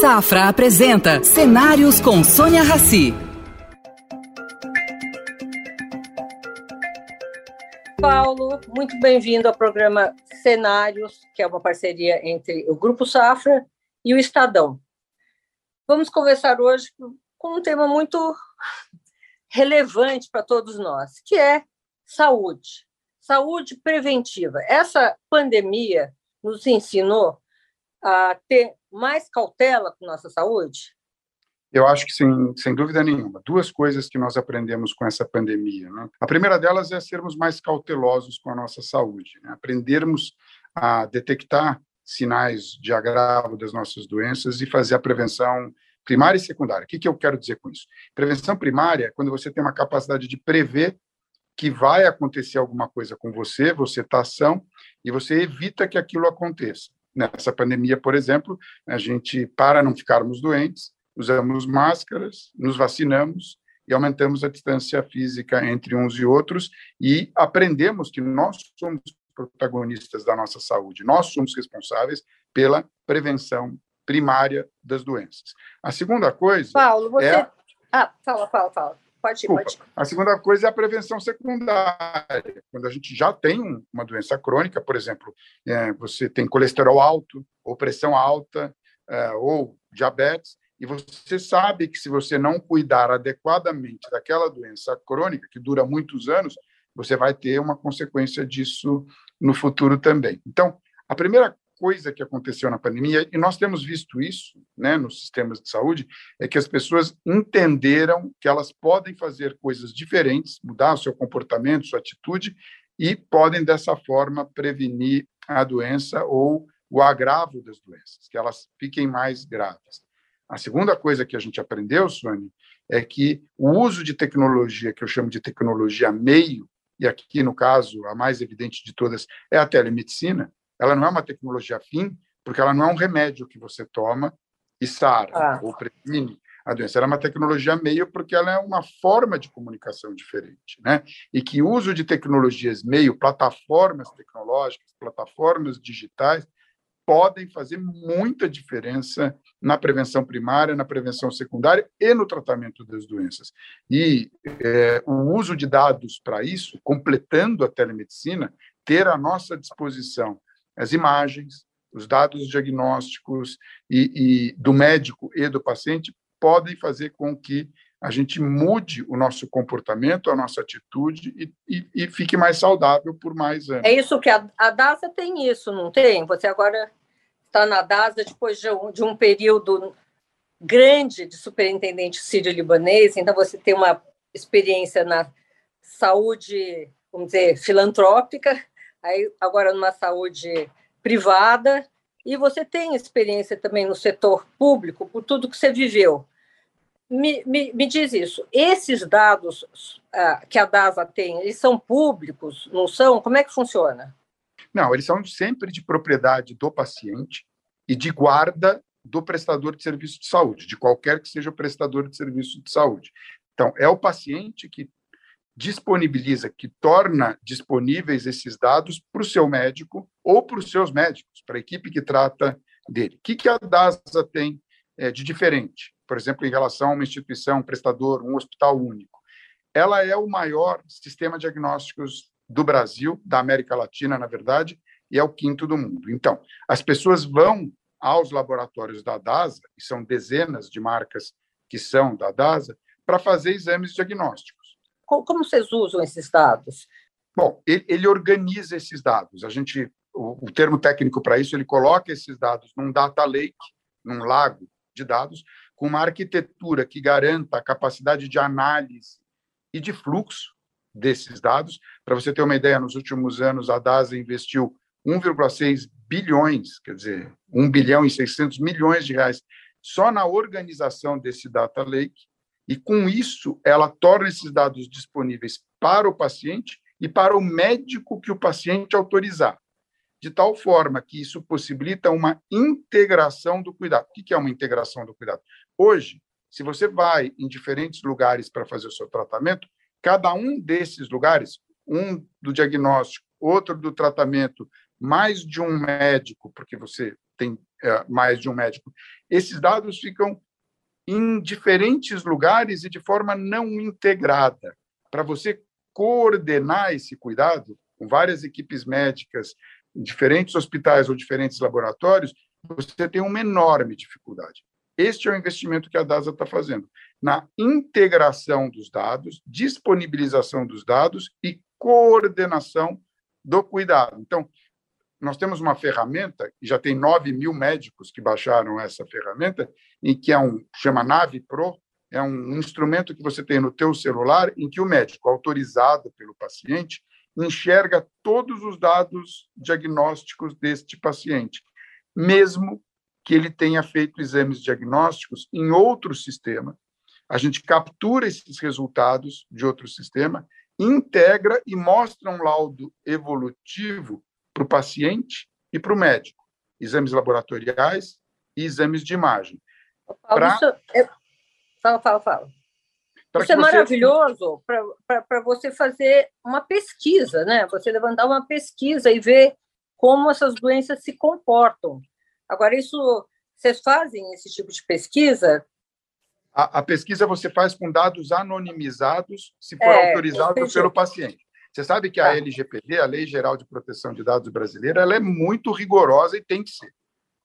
Safra apresenta Cenários com Sônia Rassi. Paulo, muito bem-vindo ao programa Cenários, que é uma parceria entre o Grupo Safra e o Estadão. Vamos conversar hoje com um tema muito relevante para todos nós, que é saúde, saúde preventiva. Essa pandemia nos ensinou a ter mais cautela com nossa saúde? Eu acho que sem, sem dúvida nenhuma. Duas coisas que nós aprendemos com essa pandemia. Né? A primeira delas é sermos mais cautelosos com a nossa saúde, né? aprendermos a detectar sinais de agravo das nossas doenças e fazer a prevenção primária e secundária. O que, que eu quero dizer com isso? Prevenção primária é quando você tem uma capacidade de prever que vai acontecer alguma coisa com você, você está ação, e você evita que aquilo aconteça. Nessa pandemia, por exemplo, a gente, para não ficarmos doentes, usamos máscaras, nos vacinamos e aumentamos a distância física entre uns e outros e aprendemos que nós somos protagonistas da nossa saúde, nós somos responsáveis pela prevenção primária das doenças. A segunda coisa. Paulo, você. É... Ah, fala, fala, fala. Pode ir, pode. A segunda coisa é a prevenção secundária. Quando a gente já tem uma doença crônica, por exemplo, é, você tem colesterol alto, ou pressão alta, é, ou diabetes, e você sabe que se você não cuidar adequadamente daquela doença crônica, que dura muitos anos, você vai ter uma consequência disso no futuro também. Então, a primeira coisa que aconteceu na pandemia, e nós temos visto isso né, nos sistemas de saúde, é que as pessoas entenderam que elas podem fazer coisas diferentes, mudar o seu comportamento, sua atitude, e podem, dessa forma, prevenir a doença ou o agravo das doenças, que elas fiquem mais graves. A segunda coisa que a gente aprendeu, Sônia, é que o uso de tecnologia, que eu chamo de tecnologia meio, e aqui, no caso, a mais evidente de todas é a telemedicina, ela não é uma tecnologia fim, porque ela não é um remédio que você toma e sara ah. ou previne a doença. Ela é uma tecnologia meio porque ela é uma forma de comunicação diferente, né? E que o uso de tecnologias meio, plataformas tecnológicas, plataformas digitais, podem fazer muita diferença na prevenção primária, na prevenção secundária e no tratamento das doenças. E é, o uso de dados para isso, completando a telemedicina, ter à nossa disposição as imagens, os dados diagnósticos e, e do médico e do paciente podem fazer com que a gente mude o nosso comportamento, a nossa atitude e, e, e, fique mais saudável por mais anos. É isso que a, a DASA tem isso, não tem? Você agora está na DASA depois de um, de um período grande de superintendente sírio-libanês, então você tem uma experiência na saúde, vamos dizer, filantrópica, aí agora numa saúde privada, e você tem experiência também no setor público, por tudo que você viveu. Me, me, me diz isso, esses dados uh, que a DASA tem, eles são públicos, não são? Como é que funciona? Não, eles são sempre de propriedade do paciente e de guarda do prestador de serviço de saúde, de qualquer que seja o prestador de serviço de saúde. Então, é o paciente que disponibiliza, que torna disponíveis esses dados para o seu médico ou para os seus médicos, para a equipe que trata dele. O que, que a DASA tem é, de diferente? Por exemplo, em relação a uma instituição, um prestador, um hospital único. Ela é o maior sistema de diagnósticos do Brasil, da América Latina, na verdade, e é o quinto do mundo. Então, as pessoas vão aos laboratórios da DASA, e são dezenas de marcas que são da DASA, para fazer exames diagnósticos. Como vocês usam esses dados? Bom, ele, ele organiza esses dados. A gente, o, o termo técnico para isso, ele coloca esses dados num data lake, num lago de dados, com uma arquitetura que garanta a capacidade de análise e de fluxo desses dados. Para você ter uma ideia, nos últimos anos a DASA investiu 1,6 bilhões, quer dizer, 1 bilhão e 600 milhões de reais só na organização desse data lake e, com isso, ela torna esses dados disponíveis para o paciente e para o médico que o paciente autorizar, de tal forma que isso possibilita uma integração do cuidado. O que é uma integração do cuidado? Hoje, se você vai em diferentes lugares para fazer o seu tratamento, cada um desses lugares, um do diagnóstico, outro do tratamento, mais de um médico, porque você tem é, mais de um médico. Esses dados ficam em diferentes lugares e de forma não integrada. Para você coordenar esse cuidado com várias equipes médicas, em diferentes hospitais ou diferentes laboratórios, você tem uma enorme dificuldade. Este é o investimento que a DASA está fazendo, na integração dos dados, disponibilização dos dados e coordenação do cuidado. Então, nós temos uma ferramenta, e já tem 9 mil médicos que baixaram essa ferramenta, em que é um chama Nave Pro, é um instrumento que você tem no teu celular, em que o médico, autorizado pelo paciente, enxerga todos os dados diagnósticos deste paciente, mesmo que ele tenha feito exames diagnósticos em outro sistema. A gente captura esses resultados de outro sistema, integra e mostra um laudo evolutivo para o paciente e para o médico, exames laboratoriais e exames de imagem. Paulo, pra... isso é... Fala, fala, fala. Pra isso é você... maravilhoso para você fazer uma pesquisa, né? Você levantar uma pesquisa e ver como essas doenças se comportam. Agora, isso vocês fazem esse tipo de pesquisa? A, a pesquisa você faz com dados anonimizados, se for é, autorizado pelo paciente. Você sabe que a tá. LGPD, a Lei Geral de Proteção de Dados Brasileira, ela é muito rigorosa e tem que ser.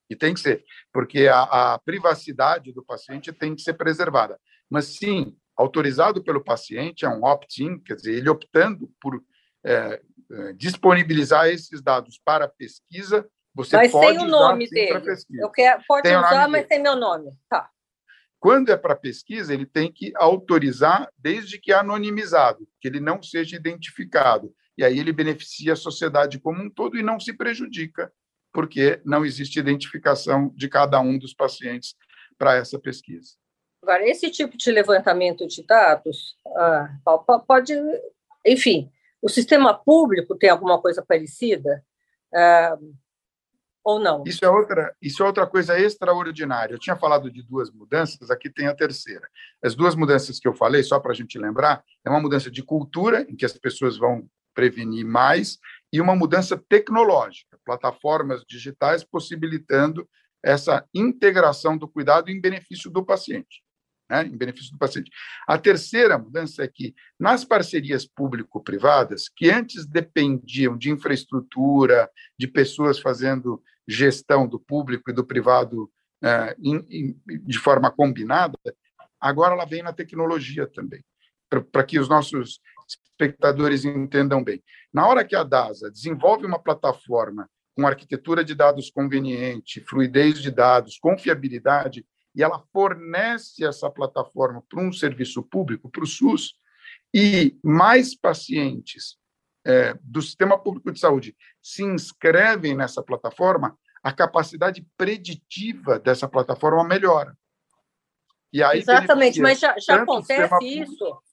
E tem que ser, porque a, a privacidade do paciente tem que ser preservada. Mas, sim, autorizado pelo paciente, é um opt-in, quer dizer, ele optando por é, é disponibilizar esses dados para pesquisa, você mas pode tem o nome dele. Eu quero, pode tem usar, mas dele. tem meu nome. Tá. Quando é para pesquisa, ele tem que autorizar, desde que anonimizado, que ele não seja identificado. E aí ele beneficia a sociedade como um todo e não se prejudica, porque não existe identificação de cada um dos pacientes para essa pesquisa. Agora, esse tipo de levantamento de dados ah, pode, enfim, o sistema público tem alguma coisa parecida? Ah, ou não? Isso é outra, isso é outra coisa extraordinária. Eu tinha falado de duas mudanças, aqui tem a terceira. As duas mudanças que eu falei, só para a gente lembrar, é uma mudança de cultura, em que as pessoas vão prevenir mais, e uma mudança tecnológica, plataformas digitais possibilitando essa integração do cuidado em benefício do paciente. Né, em benefício do paciente. A terceira mudança é que, nas parcerias público-privadas, que antes dependiam de infraestrutura, de pessoas fazendo gestão do público e do privado é, de forma combinada, agora ela vem na tecnologia também, para que os nossos espectadores entendam bem. Na hora que a DASA desenvolve uma plataforma com arquitetura de dados conveniente, fluidez de dados, confiabilidade, e ela fornece essa plataforma para um serviço público, para o SUS, e mais pacientes é, do sistema público de saúde se inscrevem nessa plataforma, a capacidade preditiva dessa plataforma melhora. E aí Exatamente, mas já, já acontece isso? Público.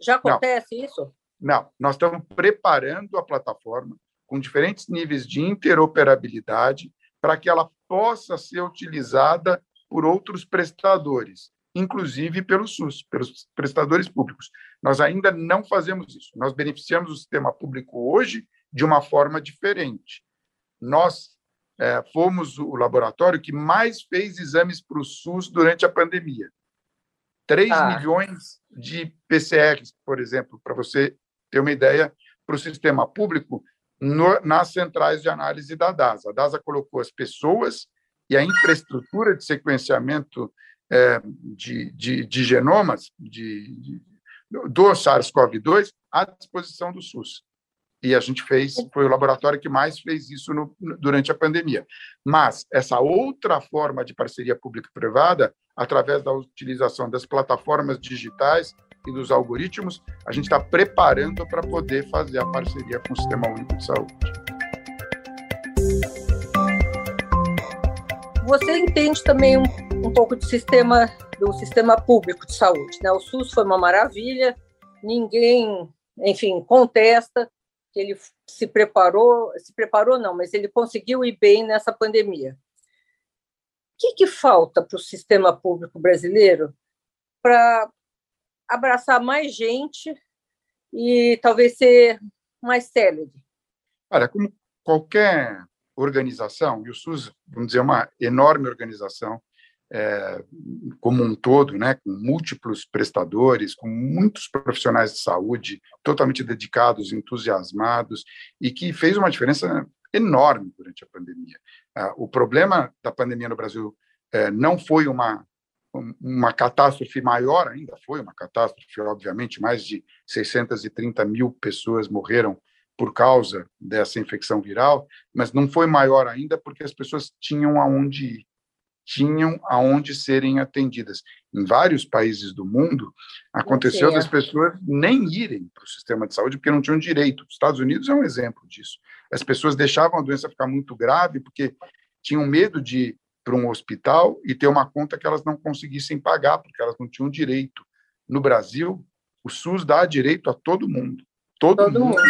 Já acontece não, isso? Não, nós estamos preparando a plataforma com diferentes níveis de interoperabilidade para que ela possa ser utilizada por outros prestadores inclusive pelo SUS, pelos prestadores públicos. Nós ainda não fazemos isso. Nós beneficiamos o sistema público hoje de uma forma diferente. Nós é, fomos o laboratório que mais fez exames para o SUS durante a pandemia. 3 ah. milhões de PCRs, por exemplo, para você ter uma ideia, para o sistema público no, nas centrais de análise da DASA. A DASA colocou as pessoas e a infraestrutura de sequenciamento é, de, de, de, genomas de, de do SARS-CoV-2 à disposição do SUS. E a gente fez, foi o laboratório que mais fez isso no, durante a pandemia. Mas essa outra forma de parceria público-privada, através da utilização das plataformas digitais e dos algoritmos, a gente está preparando para poder fazer a parceria com o Sistema Único de Saúde. Você entende também um, um pouco do sistema do sistema público de saúde, né? O SUS foi uma maravilha, ninguém, enfim, contesta que ele se preparou, se preparou não, mas ele conseguiu ir bem nessa pandemia. O que, que falta para o sistema público brasileiro para abraçar mais gente e talvez ser mais célebre? Olha, como qualquer organização, e o SUS, vamos dizer, é uma enorme organização é, como um todo, né, com múltiplos prestadores, com muitos profissionais de saúde totalmente dedicados, entusiasmados, e que fez uma diferença enorme durante a pandemia. Ah, o problema da pandemia no Brasil é, não foi uma uma catástrofe maior ainda foi uma catástrofe, obviamente, mais de 630 mil pessoas morreram por causa dessa infecção viral, mas não foi maior ainda porque as pessoas tinham aonde ir, tinham aonde serem atendidas. Em vários países do mundo, aconteceu das pessoas nem irem para o sistema de saúde porque não tinham direito. Os Estados Unidos é um exemplo disso. As pessoas deixavam a doença ficar muito grave porque tinham medo de para um hospital e ter uma conta que elas não conseguissem pagar, porque elas não tinham direito. No Brasil, o SUS dá direito a todo mundo. Todo, todo mundo, mundo,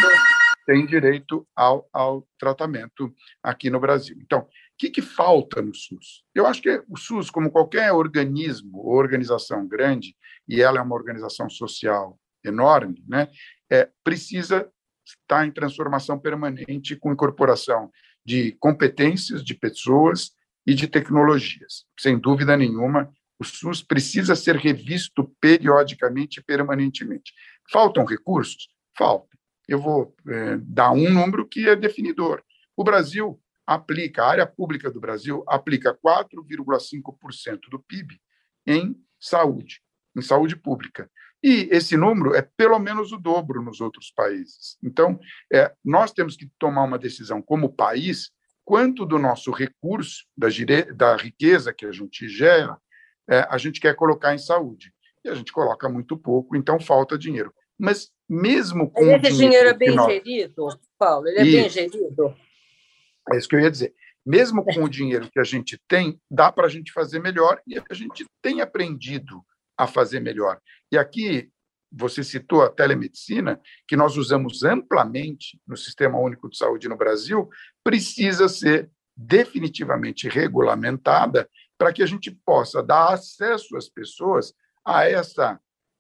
tem direito ao, ao tratamento aqui no Brasil. Então, o que, que falta no SUS? Eu acho que o SUS, como qualquer organismo ou organização grande, e ela é uma organização social enorme, né, é, precisa estar em transformação permanente com incorporação de competências de pessoas e de tecnologias. Sem dúvida nenhuma, o SUS precisa ser revisto periodicamente e permanentemente. Faltam recursos? Faltam. Eu vou é, dar um número que é definidor. O Brasil aplica, a área pública do Brasil aplica 4,5% do PIB em saúde, em saúde pública. E esse número é pelo menos o dobro nos outros países. Então, é, nós temos que tomar uma decisão como país quanto do nosso recurso, da, da riqueza que a gente gera, é, a gente quer colocar em saúde. E a gente coloca muito pouco, então falta dinheiro. Mas mesmo com. Esse dinheiro, dinheiro é bem nós... gerido, Paulo? Ele é e... bem gerido? É isso que eu ia dizer. Mesmo com o dinheiro que a gente tem, dá para a gente fazer melhor e a gente tem aprendido a fazer melhor. E aqui você citou a telemedicina, que nós usamos amplamente no Sistema Único de Saúde no Brasil, precisa ser definitivamente regulamentada para que a gente possa dar acesso às pessoas a essa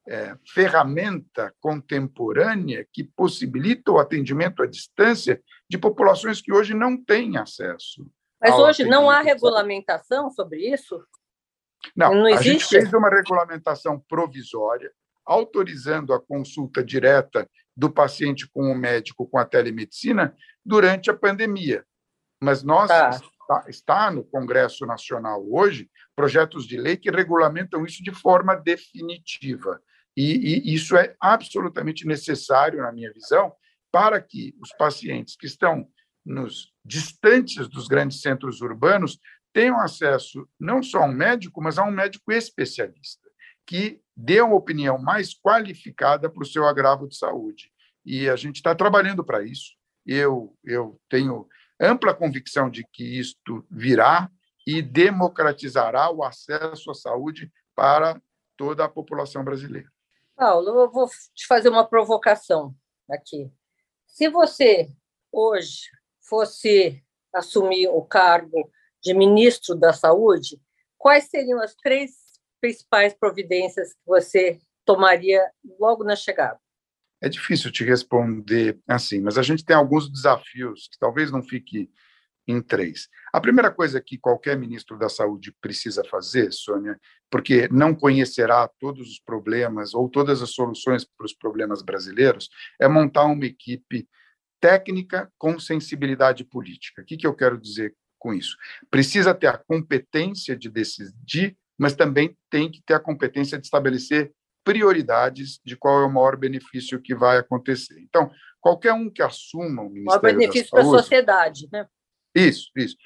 é, ferramenta contemporânea que possibilita o atendimento à distância de populações que hoje não têm acesso. Mas hoje não há regulamentação sobre isso? Não, não existe? a gente fez uma regulamentação provisória autorizando a consulta direta do paciente com o médico com a telemedicina durante a pandemia. Mas nós tá. está, está no Congresso Nacional hoje projetos de lei que regulamentam isso de forma definitiva. E, e isso é absolutamente necessário, na minha visão, para que os pacientes que estão nos distantes dos grandes centros urbanos tenham acesso não só a um médico, mas a um médico especialista que dê uma opinião mais qualificada para o seu agravo de saúde. E a gente está trabalhando para isso. Eu, eu tenho ampla convicção de que isto virá e democratizará o acesso à saúde para toda a população brasileira. Paulo, eu vou te fazer uma provocação aqui. Se você hoje fosse assumir o cargo de ministro da Saúde, quais seriam as três principais providências que você tomaria logo na chegada? É difícil te responder assim, mas a gente tem alguns desafios que talvez não fique em três. A primeira coisa que qualquer ministro da Saúde precisa fazer, Sônia, porque não conhecerá todos os problemas ou todas as soluções para os problemas brasileiros, é montar uma equipe técnica com sensibilidade política. O que, que eu quero dizer com isso? Precisa ter a competência de decidir mas também tem que ter a competência de estabelecer prioridades de qual é o maior benefício que vai acontecer. Então, qualquer um que assuma o Ministério maior benefício para a sociedade, né? Isso, isso.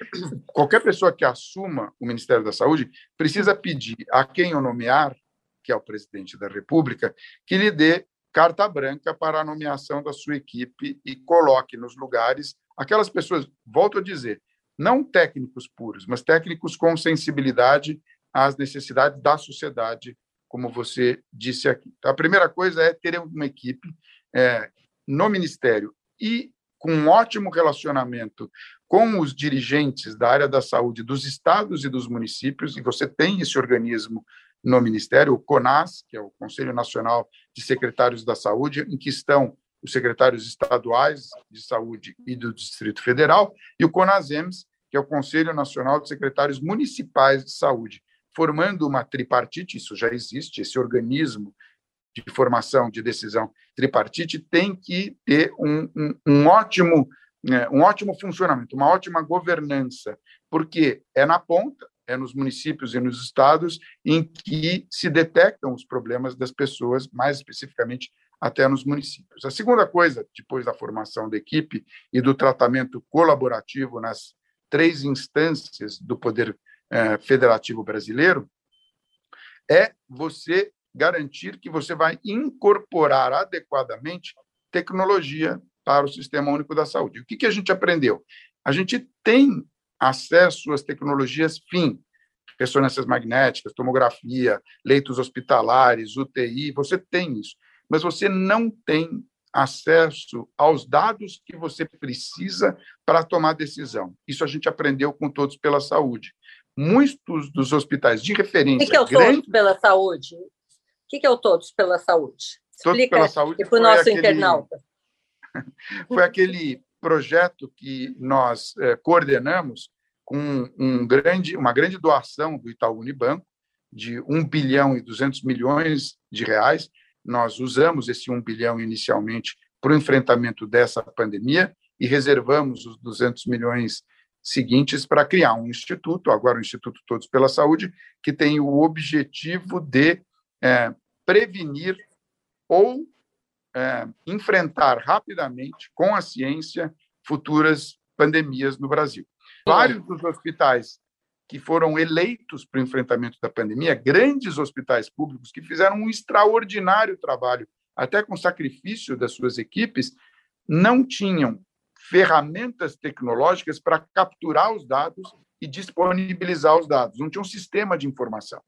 Qualquer pessoa que assuma o Ministério da Saúde precisa pedir a quem eu nomear, que é o presidente da República, que lhe dê carta branca para a nomeação da sua equipe e coloque nos lugares aquelas pessoas, volto a dizer, não técnicos puros, mas técnicos com sensibilidade às necessidades da sociedade, como você disse aqui. Então, a primeira coisa é ter uma equipe é, no Ministério e com um ótimo relacionamento com os dirigentes da área da saúde dos estados e dos municípios, e você tem esse organismo no Ministério, o CONAS, que é o Conselho Nacional de Secretários da Saúde, em que estão os secretários estaduais de saúde e do Distrito Federal, e o CONASEMS, que é o Conselho Nacional de Secretários Municipais de Saúde, formando uma tripartite, isso já existe, esse organismo de formação de decisão tripartite tem que ter um, um, um ótimo um ótimo funcionamento, uma ótima governança, porque é na ponta, é nos municípios e nos estados em que se detectam os problemas das pessoas, mais especificamente até nos municípios. A segunda coisa, depois da formação da equipe e do tratamento colaborativo nas três instâncias do poder eh, federativo brasileiro, é você garantir que você vai incorporar adequadamente tecnologia para o Sistema Único da Saúde. O que, que a gente aprendeu? A gente tem acesso às tecnologias FIM, ressonâncias magnéticas, tomografia, leitos hospitalares, UTI, você tem isso, mas você não tem acesso aos dados que você precisa para tomar decisão. Isso a gente aprendeu com Todos pela Saúde. Muitos dos hospitais de referência. O que, é o grande... Todos pela Saúde? O que, é o Todos pela Saúde? Explica todos pela Saúde para o nosso aquele... internauta. Foi aquele projeto que nós é, coordenamos com um grande, uma grande doação do Itaú Unibanco, de 1 bilhão e 200 milhões de reais. Nós usamos esse 1 bilhão inicialmente para o enfrentamento dessa pandemia e reservamos os 200 milhões seguintes para criar um instituto, agora o Instituto Todos pela Saúde, que tem o objetivo de é, prevenir ou é, enfrentar rapidamente, com a ciência, futuras pandemias no Brasil. Vários dos hospitais que foram eleitos para o enfrentamento da pandemia, grandes hospitais públicos que fizeram um extraordinário trabalho, até com sacrifício das suas equipes, não tinham ferramentas tecnológicas para capturar os dados e disponibilizar os dados. Não tinha um sistema de informação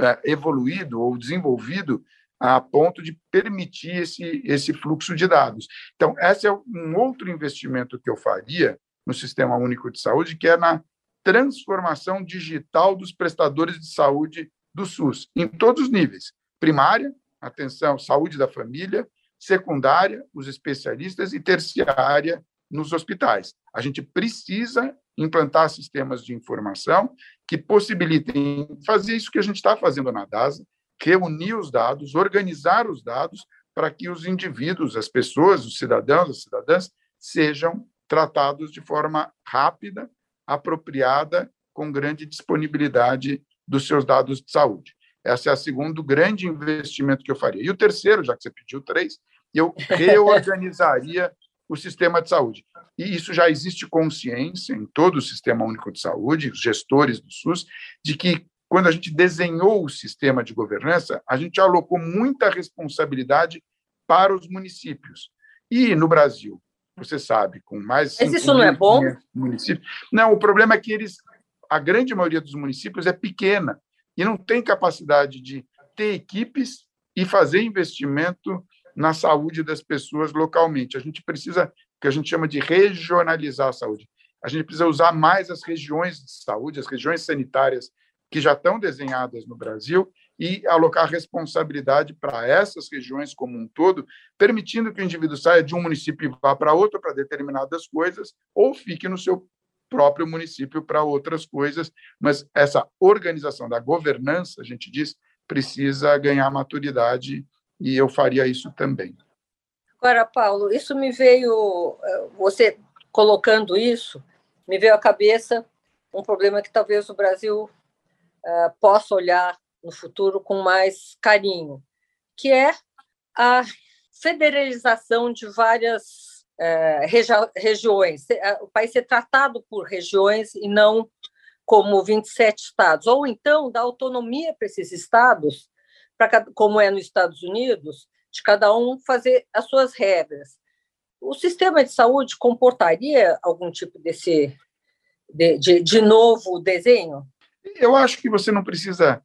é, evoluído ou desenvolvido a ponto de permitir esse, esse fluxo de dados. Então, esse é um outro investimento que eu faria no Sistema Único de Saúde, que é na transformação digital dos prestadores de saúde do SUS, em todos os níveis: primária, atenção, saúde da família, secundária, os especialistas, e terciária, nos hospitais. A gente precisa implantar sistemas de informação que possibilitem fazer isso que a gente está fazendo na DASA, reunir os dados, organizar os dados para que os indivíduos, as pessoas, os cidadãos, as cidadãs, sejam tratados de forma rápida, apropriada, com grande disponibilidade dos seus dados de saúde. Esse é o segundo grande investimento que eu faria. E o terceiro, já que você pediu três, eu reorganizaria o sistema de saúde. E isso já existe consciência em todo o Sistema Único de Saúde, os gestores do SUS, de que quando a gente desenhou o sistema de governança, a gente alocou muita responsabilidade para os municípios. E no Brasil, você sabe, com mais. Mas isso não é bom? Municípios. Não, o problema é que eles, a grande maioria dos municípios é pequena e não tem capacidade de ter equipes e fazer investimento na saúde das pessoas localmente. A gente precisa, que a gente chama de regionalizar a saúde. A gente precisa usar mais as regiões de saúde, as regiões sanitárias que já estão desenhadas no Brasil e alocar responsabilidade para essas regiões como um todo, permitindo que o indivíduo saia de um município e vá para outro para determinadas coisas, ou fique no seu próprio município para outras coisas, mas essa organização da governança, a gente diz, precisa ganhar maturidade e eu faria isso também. Agora, Paulo, isso me veio, eh, você colocando isso, me veio à cabeça um problema que talvez o Brasil uh, possa olhar no futuro com mais carinho, que é a federalização de várias uh, regi regiões, o país ser tratado por regiões e não como 27 estados, ou então dar autonomia para esses estados, para como é nos Estados Unidos, de cada um fazer as suas regras. O sistema de saúde comportaria algum tipo desse de, de, de novo desenho? Eu acho que você não precisa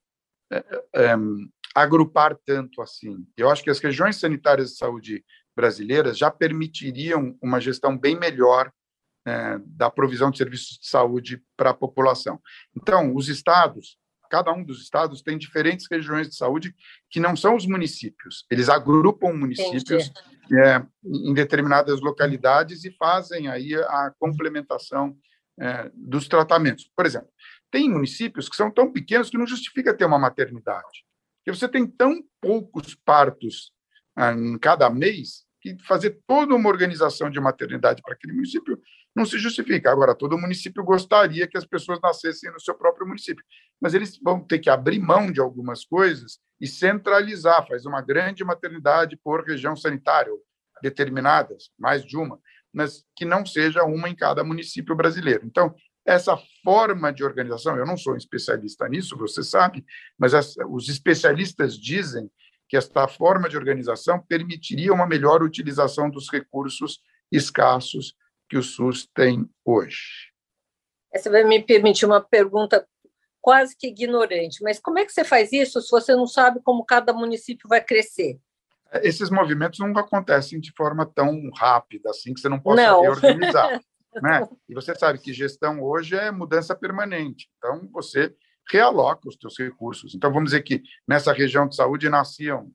é, é, agrupar tanto assim. Eu acho que as regiões sanitárias de saúde brasileiras já permitiriam uma gestão bem melhor é, da provisão de serviços de saúde para a população. Então, os estados cada um dos estados tem diferentes regiões de saúde que não são os municípios. Eles agrupam municípios é, em determinadas localidades e fazem aí a complementação é, dos tratamentos. Por exemplo, tem municípios que são tão pequenos que não justifica ter uma maternidade. Porque você tem tão poucos partos ah, em cada mês que fazer toda uma organização de maternidade para aquele município não se justifica. Agora, todo município gostaria que as pessoas nascessem no seu próprio município, mas eles vão ter que abrir mão de algumas coisas e centralizar, faz uma grande maternidade por região sanitária, determinadas, mais de uma, mas que não seja uma em cada município brasileiro. Então, essa forma de organização, eu não sou especialista nisso, você sabe, mas as, os especialistas dizem que esta forma de organização permitiria uma melhor utilização dos recursos escassos que o SUS tem hoje. Você vai me permitir uma pergunta quase que ignorante, mas como é que você faz isso se você não sabe como cada município vai crescer? Esses movimentos não acontecem de forma tão rápida assim que você não possa não. reorganizar. né? E você sabe que gestão hoje é mudança permanente. Então, você realoca os seus recursos. Então, vamos dizer que nessa região de saúde nasciam,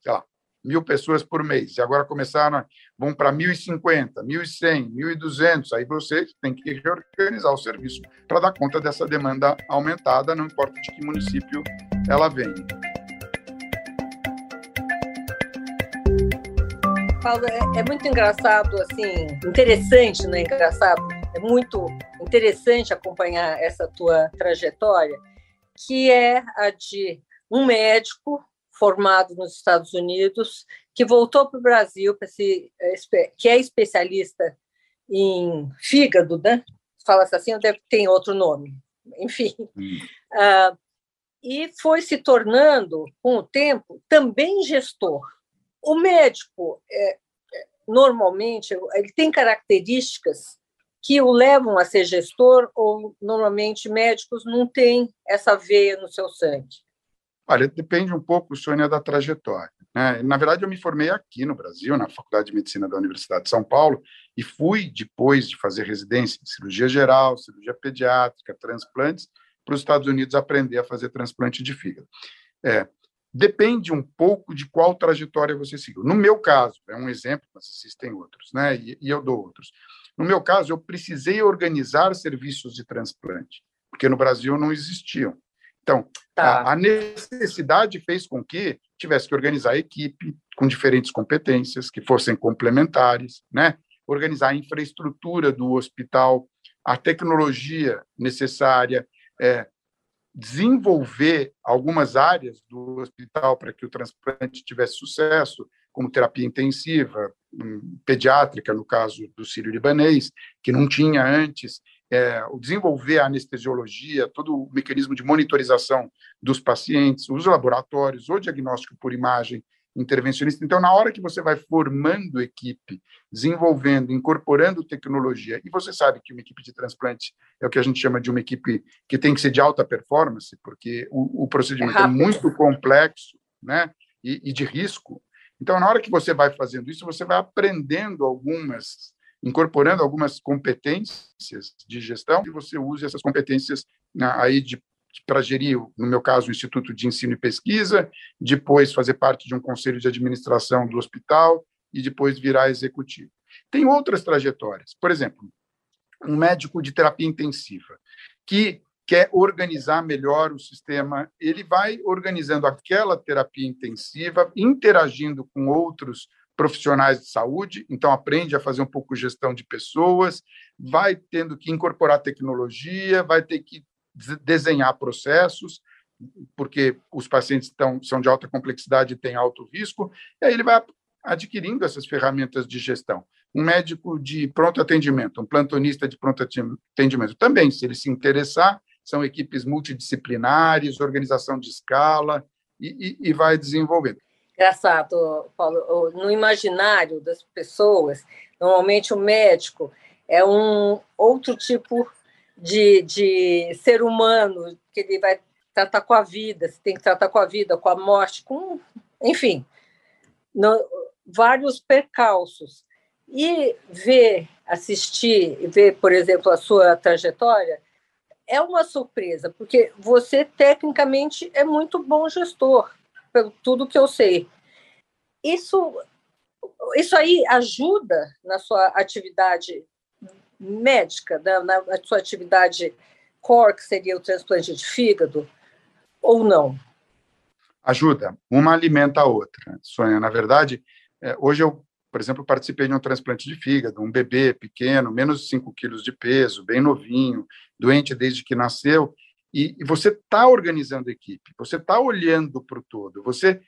sei lá, mil pessoas por mês, e agora começaram, vão para 1.050, 1.100, 1.200, aí você tem que reorganizar o serviço para dar conta dessa demanda aumentada, não importa de que município ela vem. É, é muito engraçado, assim, interessante, não é engraçado? É muito interessante acompanhar essa tua trajetória, que é a de um médico formado nos Estados Unidos, que voltou para o Brasil, para se, que é especialista em fígado, né? Fala-se assim, deve ter outro nome, enfim. Hum. Uh, e foi se tornando, com o tempo, também gestor. O médico, é, é normalmente, ele tem características que o levam a ser gestor, ou normalmente médicos não têm essa veia no seu sangue. Olha, depende um pouco, Sônia, da trajetória. Né? Na verdade, eu me formei aqui no Brasil, na Faculdade de Medicina da Universidade de São Paulo, e fui, depois de fazer residência em cirurgia geral, cirurgia pediátrica, transplantes, para os Estados Unidos aprender a fazer transplante de fígado. É, depende um pouco de qual trajetória você seguiu. No meu caso, é um exemplo, mas existem outros, né? e, e eu dou outros. No meu caso, eu precisei organizar serviços de transplante, porque no Brasil não existiam. Então, tá. a, a, necessidade fez com que tivesse que organizar a equipe com diferentes competências, que fossem complementares, né? organizar a infraestrutura do hospital, a tecnologia necessária, é, desenvolver algumas áreas do hospital para que o transplante tivesse sucesso, como terapia intensiva, hum, pediátrica, no caso do sírio-libanês, que não tinha antes, é, o desenvolver a anestesiologia, todo o mecanismo de monitorização dos pacientes, os laboratórios, o diagnóstico por imagem intervencionista. Então, na hora que você vai formando equipe, desenvolvendo, incorporando tecnologia, e você sabe que uma equipe de transplante é o que a gente chama de uma equipe que tem que ser de alta performance, porque o, o procedimento é, é, muito complexo né, e, e de risco. Então, na hora que você vai fazendo isso, você vai aprendendo algumas incorporando algumas competências de gestão, e você use essas competências né, aí de para gerir, no meu caso, o Instituto de Ensino e Pesquisa, depois fazer parte de um conselho de administração do hospital e depois virar executivo. Tem outras trajetórias. Por exemplo, um médico de terapia intensiva que quer organizar melhor o sistema, ele vai organizando aquela terapia intensiva, interagindo com outros profissionais de saúde, então aprende a fazer um pouco gestão de pessoas, vai tendo que incorporar tecnologia, vai ter que desenhar processos, porque os pacientes estão, são de alta complexidade e têm alto risco, e aí ele vai adquirindo essas ferramentas de gestão. Um médico de pronto atendimento, um plantonista de pronto atendimento, também, se ele se interessar, são equipes multidisciplinares, organização de escala, e, e, e vai desenvolvendo engraçado, Paulo, no imaginário das pessoas, normalmente o médico é um outro tipo de, de ser humano que ele vai tratar com a vida, você tem que tratar com a vida, com a morte, com, enfim, no, vários percalços. E ver, assistir, ver, por exemplo, a sua trajetória, é uma surpresa, porque você tecnicamente é muito bom gestor, pelo tudo que eu sei. Isso, isso aí ajuda na sua atividade médica, na, na sua atividade core, que seria o transplante de fígado, ou não? Ajuda. Uma alimenta a outra, Sônia. Na verdade, é, hoje eu, por exemplo, participei de um transplante de fígado, um bebê pequeno, menos de 5 quilos de peso, bem novinho, doente desde que nasceu, e, e você está organizando a equipe, você está olhando para o todo, você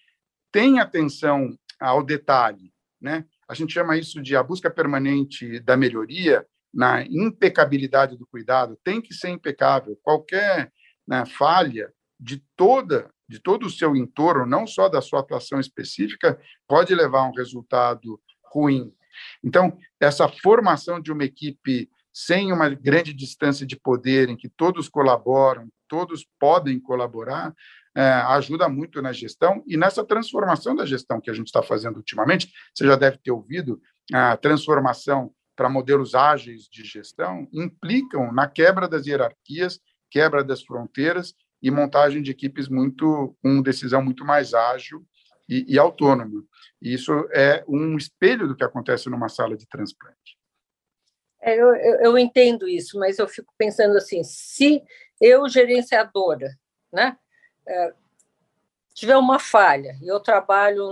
tem atenção ao detalhe, né? A gente chama isso de a busca permanente da melhoria na impecabilidade do cuidado, tem que ser impecável. Qualquer né, falha de toda de todo o seu entorno, não só da sua atuação específica, pode levar a um resultado ruim. Então, essa formação de uma equipe sem uma grande distância de poder, em que todos colaboram, todos podem colaborar, é, ajuda muito na gestão e nessa transformação da gestão que a gente está fazendo ultimamente. Você já deve ter ouvido a transformação para modelos ágeis de gestão implicam na quebra das hierarquias, quebra das fronteiras e montagem de equipes muito com decisão muito mais ágil e, e autônoma. E isso é um espelho do que acontece numa sala de transplante. É, eu, eu, entendo isso, mas eu fico pensando assim: se eu, gerenciadora, né, é, tiver uma falha, e eu trabalho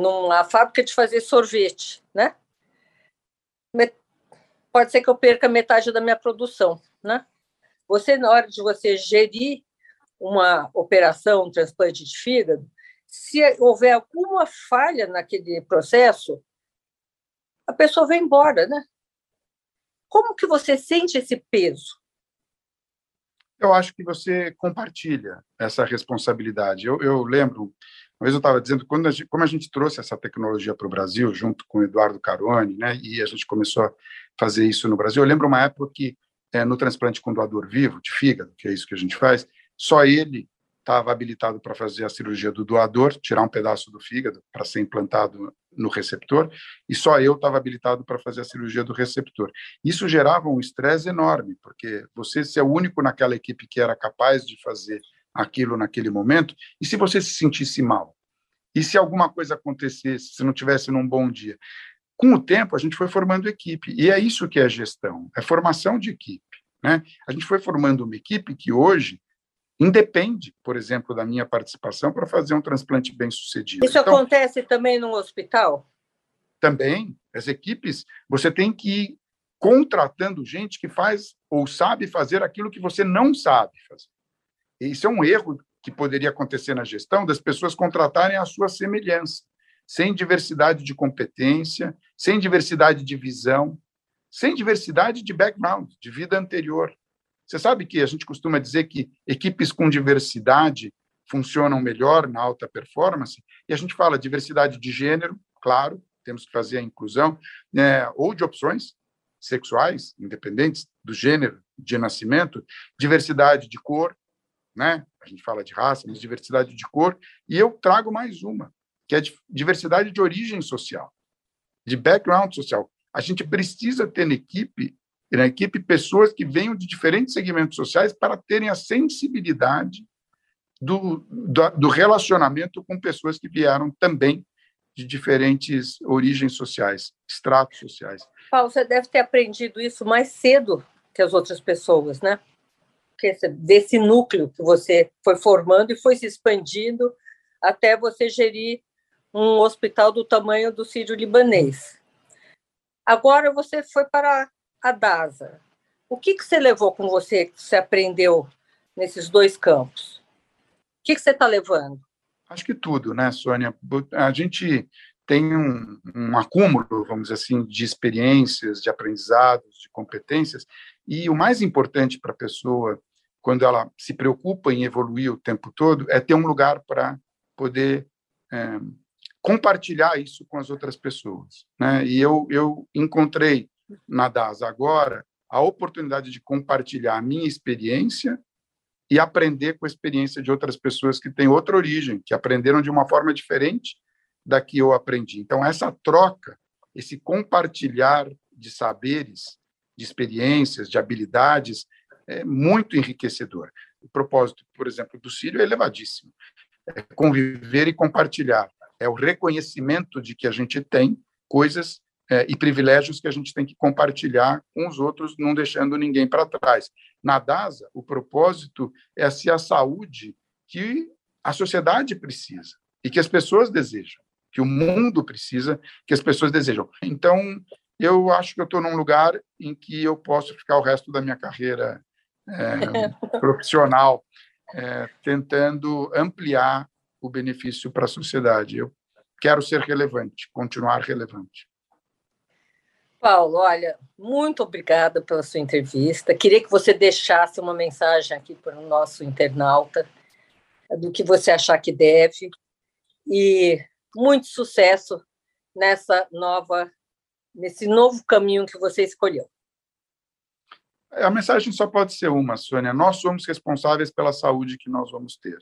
numa fábrica de fazer sorvete, né? Pode ser que eu perca metade da minha produção, né? Você, na hora de você gerir uma operação, um transplante de fígado, se houver alguma falha naquele processo, a pessoa vai embora, né? Como que você sente esse peso? Eu acho que você compartilha essa responsabilidade. Eu, eu lembro, uma vez eu estava dizendo, quando a gente, como a gente trouxe essa tecnologia para o Brasil, junto com o Eduardo Caroni, né, e a gente começou a fazer isso no Brasil, eu lembro uma época que, é, no transplante com doador vivo, de fígado, que é isso que a gente faz, só ele estava habilitado para fazer a cirurgia do doador, tirar um pedaço do fígado para ser implantado no receptor, e só eu estava habilitado para fazer a cirurgia do receptor. Isso gerava um estresse enorme, porque você ser o único naquela equipe que era capaz de fazer aquilo naquele momento, e se você se sentisse mal? E se alguma coisa acontecesse, se não tivesse num bom dia? Com o tempo, a gente foi formando equipe, e é isso que é gestão, é formação de equipe. Né? A gente foi formando uma equipe que hoje independe, por exemplo, da minha participação para fazer um transplante bem sucedido. Isso então, acontece também no hospital? Também. As equipes, você tem que ir contratando gente que faz ou sabe fazer aquilo que você não sabe fazer. Isso é um erro que poderia acontecer na gestão das pessoas contratarem a sua semelhança, sem diversidade de competência, sem diversidade de visão, sem diversidade de background, de vida anterior. Você sabe que a gente costuma dizer que equipes com diversidade funcionam melhor na alta performance, e a gente fala diversidade de gênero, claro, temos que fazer a inclusão, né, ou de opções sexuais, independentes do gênero de nascimento, diversidade de cor, né? A gente fala de raça, mas diversidade de cor, e eu trago mais uma, que é diversidade de origem social, de background social. A gente precisa ter na equipe na equipe pessoas que venham de diferentes segmentos sociais para terem a sensibilidade do, do, do relacionamento com pessoas que vieram também de diferentes origens sociais, estratos sociais. Paulo, você deve ter aprendido isso mais cedo que as outras pessoas, né? Desse núcleo que você foi formando e foi se expandindo até você gerir um hospital do tamanho do Sírio-Libanês. Agora você foi para a DASA. O que, que você levou com você, que você aprendeu nesses dois campos? O que, que você está levando? Acho que tudo, né, Sônia? A gente tem um, um, acúmulo, vamos dizer assim, de experiências, de aprendizados, de competências, e o mais importante para a pessoa, quando ela se preocupa em evoluir o tempo todo, é ter um lugar para poder é, compartilhar isso com as outras pessoas. Né? E eu, eu encontrei na DAS agora a oportunidade de compartilhar a minha experiência e aprender com a experiência de outras pessoas que têm outra origem, que aprenderam de uma forma diferente da que eu aprendi. Então, essa troca, esse compartilhar de saberes, de experiências, de habilidades, é muito enriquecedor. O propósito, por exemplo, do Sírio é elevadíssimo. É conviver e compartilhar. É o reconhecimento de que a gente tem coisas é, e privilégios que a gente tem que compartilhar com os outros, não deixando ninguém para trás. Na DASA, o propósito é ser a saúde que a sociedade precisa e que as pessoas desejam, que o mundo precisa, que as pessoas desejam. Então, eu acho que eu estou num lugar em que eu posso ficar o resto da minha carreira é, profissional é, tentando ampliar o benefício para a sociedade. Eu quero ser relevante, continuar relevante. Paulo, olha, muito obrigada pela sua entrevista. Queria que você deixasse uma mensagem aqui para o nosso internauta do que você achar que deve e muito sucesso nessa nova nesse novo caminho que você escolheu. A mensagem só pode ser uma, Sônia. Nós somos responsáveis pela saúde que nós vamos ter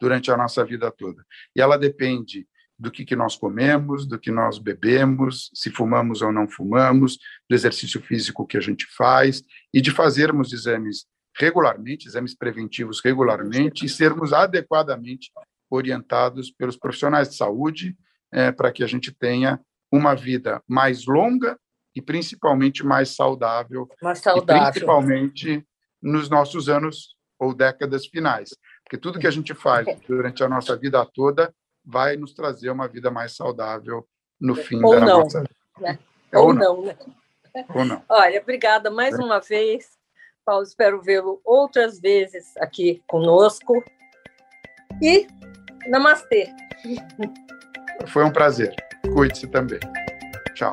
durante a nossa vida toda. E ela depende do que, que nós comemos, do que nós bebemos, se fumamos ou não fumamos, do exercício físico que a gente faz e de fazermos exames regularmente, exames preventivos regularmente e sermos adequadamente orientados pelos profissionais de saúde é, para que a gente tenha uma vida mais longa e principalmente mais saudável, mais saudável. principalmente nos nossos anos ou décadas finais, porque tudo que a gente faz durante a nossa vida toda vai nos trazer uma vida mais saudável no fim ou da não, nossa né? Ou, ou não. não, né? Ou não. Olha, obrigada mais é. uma vez, Paulo. Espero vê-lo outras vezes aqui conosco. E namastê. Foi um prazer. Cuide-se também. Tchau.